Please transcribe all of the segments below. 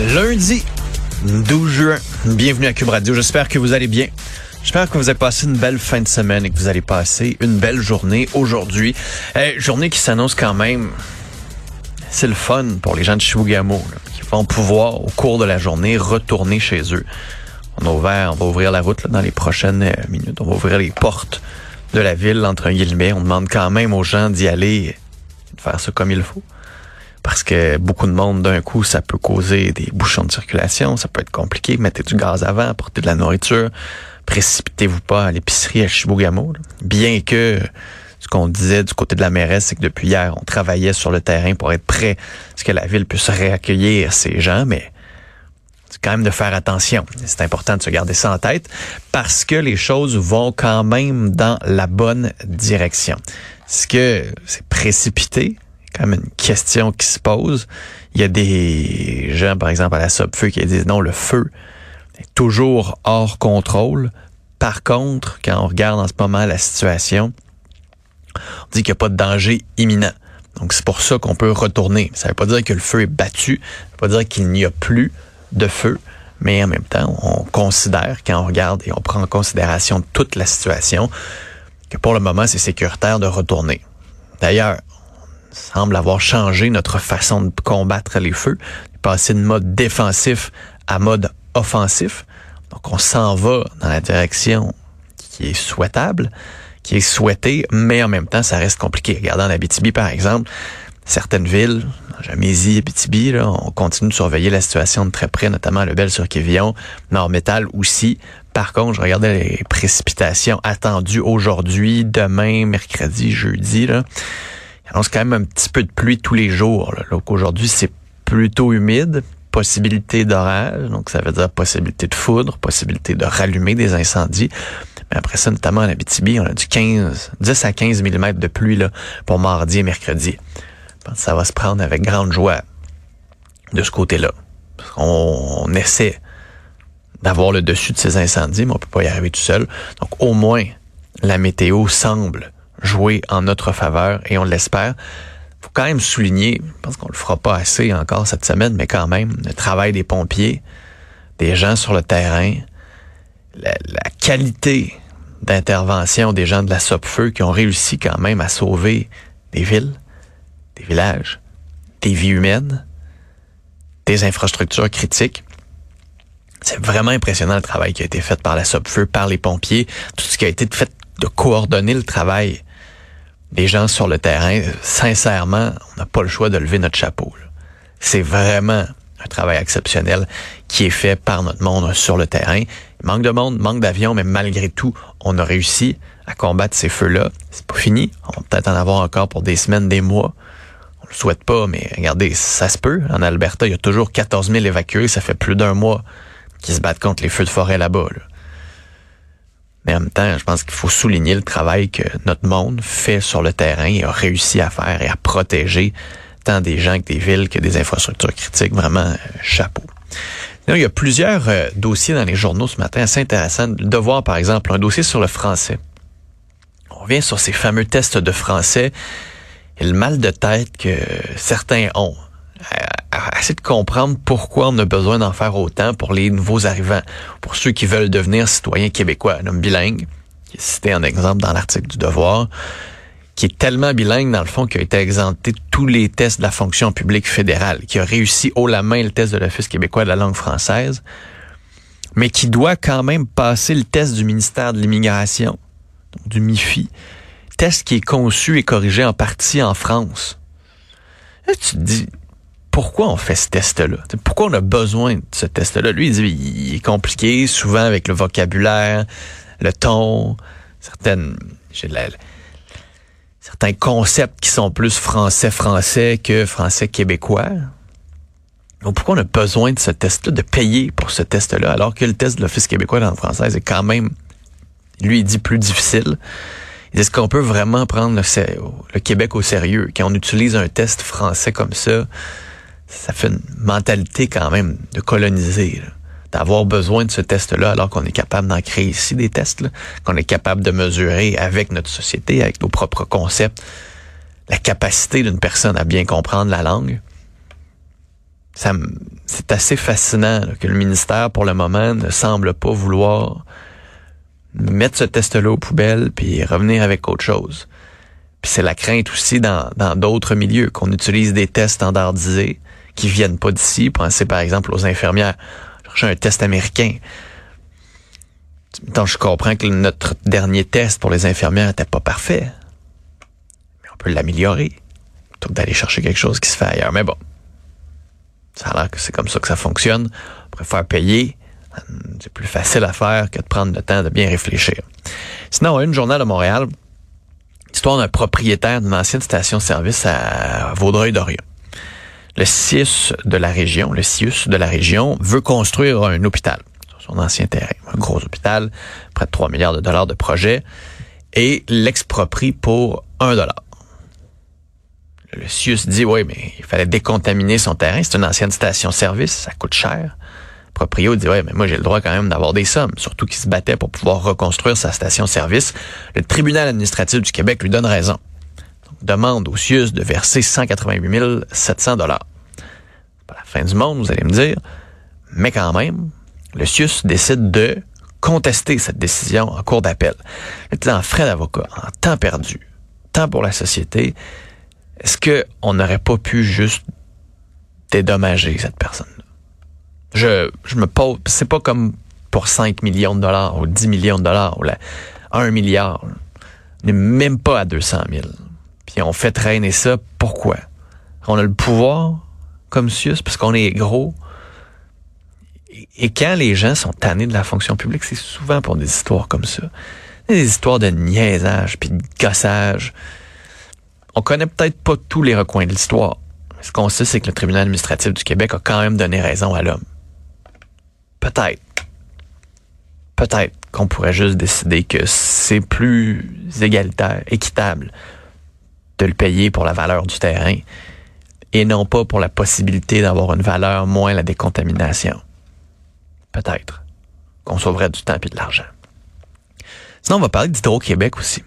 Lundi 12 juin. Bienvenue à Cube Radio. J'espère que vous allez bien. J'espère que vous avez passé une belle fin de semaine et que vous allez passer une belle journée aujourd'hui. Eh, journée qui s'annonce quand même. C'est le fun pour les gens de Chibougamau qui vont pouvoir, au cours de la journée, retourner chez eux. On a ouvert, on va ouvrir la route dans les prochaines euh, minutes. On va ouvrir les portes de la ville, entre guillemets. On demande quand même aux gens d'y aller, de faire ça comme il faut parce que beaucoup de monde d'un coup, ça peut causer des bouchons de circulation, ça peut être compliqué. Mettez du gaz avant, apportez de la nourriture, précipitez-vous pas à l'épicerie à Chibougamau. Bien que ce qu'on disait du côté de la mairesse, c'est que depuis hier, on travaillait sur le terrain pour être prêt à ce que la ville puisse réaccueillir ces gens, mais c'est quand même de faire attention. C'est important de se garder ça en tête parce que les choses vont quand même dans la bonne direction. Est-ce que c'est précipité? Quand même une question qui se pose. Il y a des gens, par exemple, à la Sopfeu qui disent non, le feu est toujours hors contrôle. Par contre, quand on regarde en ce moment la situation, on dit qu'il n'y a pas de danger imminent. Donc, c'est pour ça qu'on peut retourner. Ça ne veut pas dire que le feu est battu. Ça ne veut pas dire qu'il n'y a plus de feu. Mais en même temps, on considère, quand on regarde et on prend en considération toute la situation, que pour le moment, c'est sécuritaire de retourner. D'ailleurs, semble avoir changé notre façon de combattre les feux, passer de mode défensif à mode offensif. Donc on s'en va dans la direction qui est souhaitable, qui est souhaitée, mais en même temps ça reste compliqué. Regardons Abitibi par exemple, certaines villes, Jamésie, Abitibi, là, on continue de surveiller la situation de très près, notamment le Bel-sur-Quévillon, Nord-Métal aussi. Par contre, je regardais les précipitations attendues aujourd'hui, demain, mercredi, jeudi. Là annonce quand même un petit peu de pluie tous les jours. Là. Donc aujourd'hui, c'est plutôt humide, possibilité d'orage, donc ça veut dire possibilité de foudre, possibilité de rallumer des incendies. Mais après ça, notamment en Abitibi, on a du 15, 10 à 15 mm de pluie là, pour mardi et mercredi. Je pense ça va se prendre avec grande joie de ce côté-là. On, on essaie d'avoir le dessus de ces incendies, mais on peut pas y arriver tout seul. Donc au moins, la météo semble jouer en notre faveur et on l'espère. faut quand même souligner, je pense qu'on le fera pas assez encore cette semaine, mais quand même, le travail des pompiers, des gens sur le terrain, la, la qualité d'intervention des gens de la Sopfeu qui ont réussi quand même à sauver des villes, des villages, des vies humaines, des infrastructures critiques. C'est vraiment impressionnant le travail qui a été fait par la Sopfeu, par les pompiers, tout ce qui a été fait de coordonner le travail des gens sur le terrain. Sincèrement, on n'a pas le choix de lever notre chapeau. C'est vraiment un travail exceptionnel qui est fait par notre monde sur le terrain. Il manque de monde, manque d'avions, mais malgré tout, on a réussi à combattre ces feux-là. C'est pas fini. On va peut-être en avoir encore pour des semaines, des mois. On le souhaite pas, mais regardez, ça se peut. En Alberta, il y a toujours 14 000 évacués. Ça fait plus d'un mois qu'ils se battent contre les feux de forêt là-bas. Là. Mais en même temps, je pense qu'il faut souligner le travail que notre monde fait sur le terrain et a réussi à faire et à protéger tant des gens que des villes que des infrastructures critiques. Vraiment, euh, chapeau. Là, il y a plusieurs euh, dossiers dans les journaux ce matin assez intéressants de voir, par exemple, un dossier sur le français. On revient sur ces fameux tests de français et le mal de tête que certains ont essayer de comprendre pourquoi on a besoin d'en faire autant pour les nouveaux arrivants, pour ceux qui veulent devenir citoyens québécois, un homme bilingue, qui est cité en exemple dans l'article du Devoir, qui est tellement bilingue dans le fond qu'il a été exempté de tous les tests de la fonction publique fédérale, qui a réussi haut la main le test de l'Office québécois de la langue française, mais qui doit quand même passer le test du ministère de l'Immigration, du MIFI, test qui est conçu et corrigé en partie en France. Tu dis, pourquoi on fait ce test-là? Pourquoi on a besoin de ce test-là? Lui, il dit il est compliqué, souvent avec le vocabulaire, le ton, certaines. La, certains concepts qui sont plus français-français que français-québécois. pourquoi on a besoin de ce test-là, de payer pour ce test-là, alors que le test de l'Office québécois de langue française est quand même, lui, il dit plus difficile? Est-ce qu'on peut vraiment prendre le, Québec au sérieux? Quand on utilise un test français comme ça, ça fait une mentalité quand même de coloniser, d'avoir besoin de ce test-là alors qu'on est capable d'en créer ici des tests, qu'on est capable de mesurer avec notre société, avec nos propres concepts, la capacité d'une personne à bien comprendre la langue. C'est assez fascinant que le ministère, pour le moment, ne semble pas vouloir mettre ce test-là aux poubelles puis revenir avec autre chose. Puis c'est la crainte aussi dans d'autres milieux qu'on utilise des tests standardisés qui viennent pas d'ici. Pensez par exemple aux infirmières. J'ai un test américain. Donc je comprends que notre dernier test pour les infirmières n'était pas parfait. Mais on peut l'améliorer plutôt que d'aller chercher quelque chose qui se fait ailleurs. Mais bon, ça a que c'est comme ça que ça fonctionne. On préfère payer c'est plus facile à faire que de prendre le temps de bien réfléchir. Sinon, une journal de Montréal, histoire d'un propriétaire d'une ancienne station-service à Vaudreuil-Dorion. Le CIUS de la région, le CIUS de la région veut construire un hôpital sur son ancien terrain, un gros hôpital, près de 3 milliards de dollars de projet, et l'exproprie pour 1 dollar. Le CIUS dit, oui, mais il fallait décontaminer son terrain, c'est une ancienne station-service, ça coûte cher proprio dit, ouais, mais moi j'ai le droit quand même d'avoir des sommes, surtout qu'il se battait pour pouvoir reconstruire sa station-service. Le tribunal administratif du Québec lui donne raison. Demande au CIUS de verser 188 700 dollars. Pas la fin du monde, vous allez me dire, mais quand même, le CIUS décide de contester cette décision en cours d'appel. En frais d'avocat, en temps perdu, temps pour la société, est-ce qu'on n'aurait pas pu juste dédommager cette personne? je, je me pose, c'est pas comme pour 5 millions de dollars ou 10 millions de dollars ou là, 1 milliard. On n'est même pas à 200 000. Puis on fait traîner ça. Pourquoi? On a le pouvoir comme Sius parce qu'on est gros. Et quand les gens sont tannés de la fonction publique, c'est souvent pour des histoires comme ça. Des histoires de niaisage puis de gossage. On connaît peut-être pas tous les recoins de l'histoire. Ce qu'on sait, c'est que le tribunal administratif du Québec a quand même donné raison à l'homme peut-être, peut-être qu'on pourrait juste décider que c'est plus égalitaire, équitable de le payer pour la valeur du terrain et non pas pour la possibilité d'avoir une valeur moins la décontamination. Peut-être qu'on sauverait du temps et de l'argent. Sinon, on va parler d'Hydro-Québec aussi.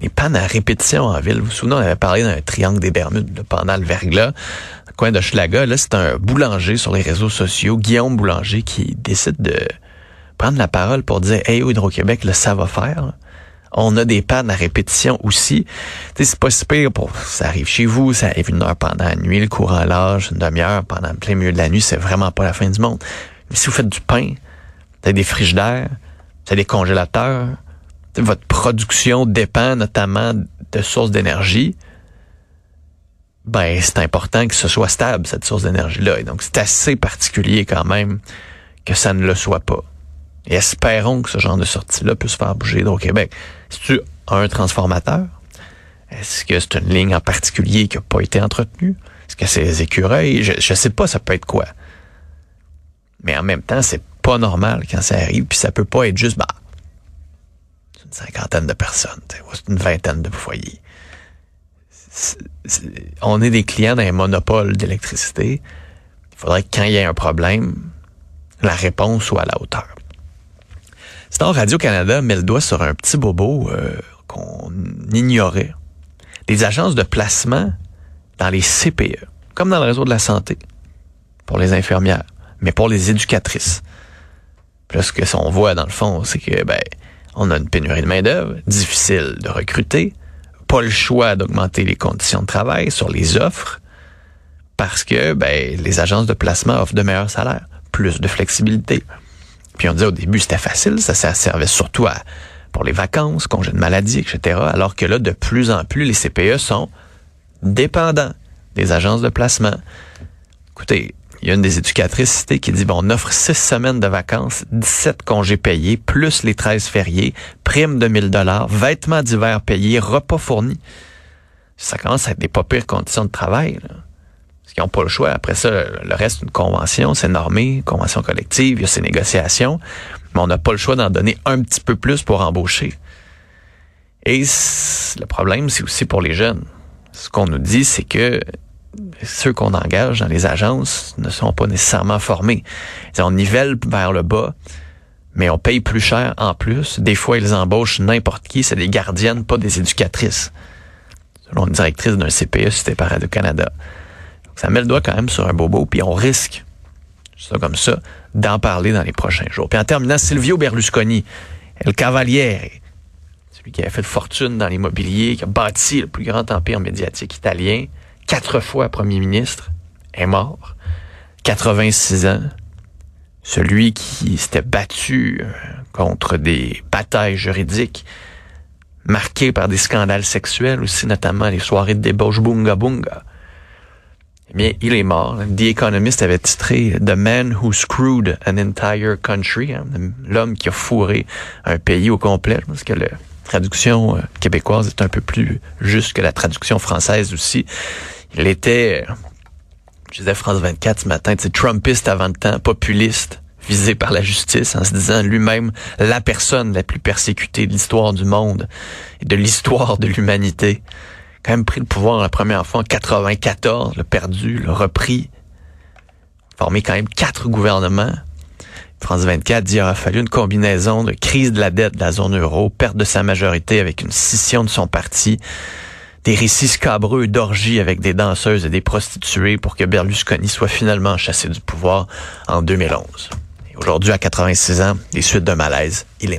Les pannes à répétition en ville. Vous vous souvenez, on avait parlé d'un triangle des Bermudes pendant le verglas coin de Schlaga. Là, c'est un boulanger sur les réseaux sociaux, Guillaume Boulanger, qui décide de prendre la parole pour dire Hey, Hydro-Québec, là, ça va faire. On a des pannes à répétition aussi. c'est pas si pire pour, ça arrive chez vous, ça arrive une heure pendant la nuit, le courant large, une demi-heure pendant le plein milieu de la nuit, c'est vraiment pas la fin du monde. Mais si vous faites du pain, vous des frigidaires, vous avez des congélateurs, votre production dépend notamment de sources d'énergie ben c'est important que ce soit stable, cette source d'énergie-là. Et donc, c'est assez particulier quand même que ça ne le soit pas. Et espérons que ce genre de sortie-là puisse faire bouger au Québec. Si tu un transformateur, est-ce que c'est une ligne en particulier qui n'a pas été entretenue? Est-ce que c'est les écureuils? Je, ne sais pas, ça peut être quoi. Mais en même temps, c'est pas normal quand ça arrive, puis ça peut pas être juste, bah, c'est une cinquantaine de personnes, c'est une vingtaine de foyers on est des clients d'un monopole d'électricité. Il faudrait que quand il y ait un problème, la réponse soit à la hauteur. Sinon, Radio-Canada met le doigt sur un petit bobo euh, qu'on ignorait. Les agences de placement dans les CPE, comme dans le réseau de la santé, pour les infirmières, mais pour les éducatrices. Plus ce que on voit dans le fond, c'est que ben on a une pénurie de main d'œuvre, difficile de recruter, pas le choix d'augmenter les conditions de travail sur les offres parce que ben, les agences de placement offrent de meilleurs salaires, plus de flexibilité. Puis on disait au début c'était facile, ça, ça servait surtout à pour les vacances, congés de maladie, etc. Alors que là, de plus en plus, les CPE sont dépendants des agences de placement. Écoutez, il y a une des éducatrices qui dit, bon, on offre six semaines de vacances, 17 congés payés, plus les 13 fériés, prime de 1000 dollars, vêtements d'hiver payés, repas fournis. Ça commence à être des pas pires conditions de travail. N'ont pas le choix. Après ça, le reste, une convention, c'est normé, convention collective, il y a ces négociations, mais on n'a pas le choix d'en donner un petit peu plus pour embaucher. Et le problème, c'est aussi pour les jeunes. Ce qu'on nous dit, c'est que ceux qu'on engage dans les agences ne sont pas nécessairement formés. On nivelle vers le bas, mais on paye plus cher en plus. Des fois, ils embauchent n'importe qui. C'est des gardiennes, pas des éducatrices. Selon une directrice d'un CPE c'était par Radio-Canada. Ça met le doigt quand même sur un bobo, puis on risque, ça comme ça, d'en parler dans les prochains jours. Puis en terminant, Silvio Berlusconi, El Cavaliere, celui qui a fait fortune dans l'immobilier, qui a bâti le plus grand empire médiatique italien, quatre fois premier ministre, est mort. 86 ans. Celui qui s'était battu euh, contre des batailles juridiques marquées par des scandales sexuels aussi, notamment les soirées de débauche bunga bunga. Bien, il est mort. The Economist avait titré The Man Who Screwed an Entire Country, hein, l'homme qui a fourré un pays au complet. Parce que la traduction euh, québécoise est un peu plus juste que la traduction française aussi. Il était, je disais France 24 ce matin, Trumpiste avant le temps, populiste, visé par la justice, en se disant lui-même la personne la plus persécutée de l'histoire du monde et de l'histoire de l'humanité. Quand même pris le pouvoir la première fois en 94, le perdu, le repris, formé quand même quatre gouvernements. France 24 dit qu'il aura fallu une combinaison de crise de la dette de la zone euro, perte de sa majorité avec une scission de son parti, des récits scabreux d'orgies avec des danseuses et des prostituées pour que Berlusconi soit finalement chassé du pouvoir en 2011. Aujourd'hui, à 86 ans, des suites de malaise, il est